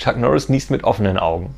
Chuck Norris niest mit offenen Augen.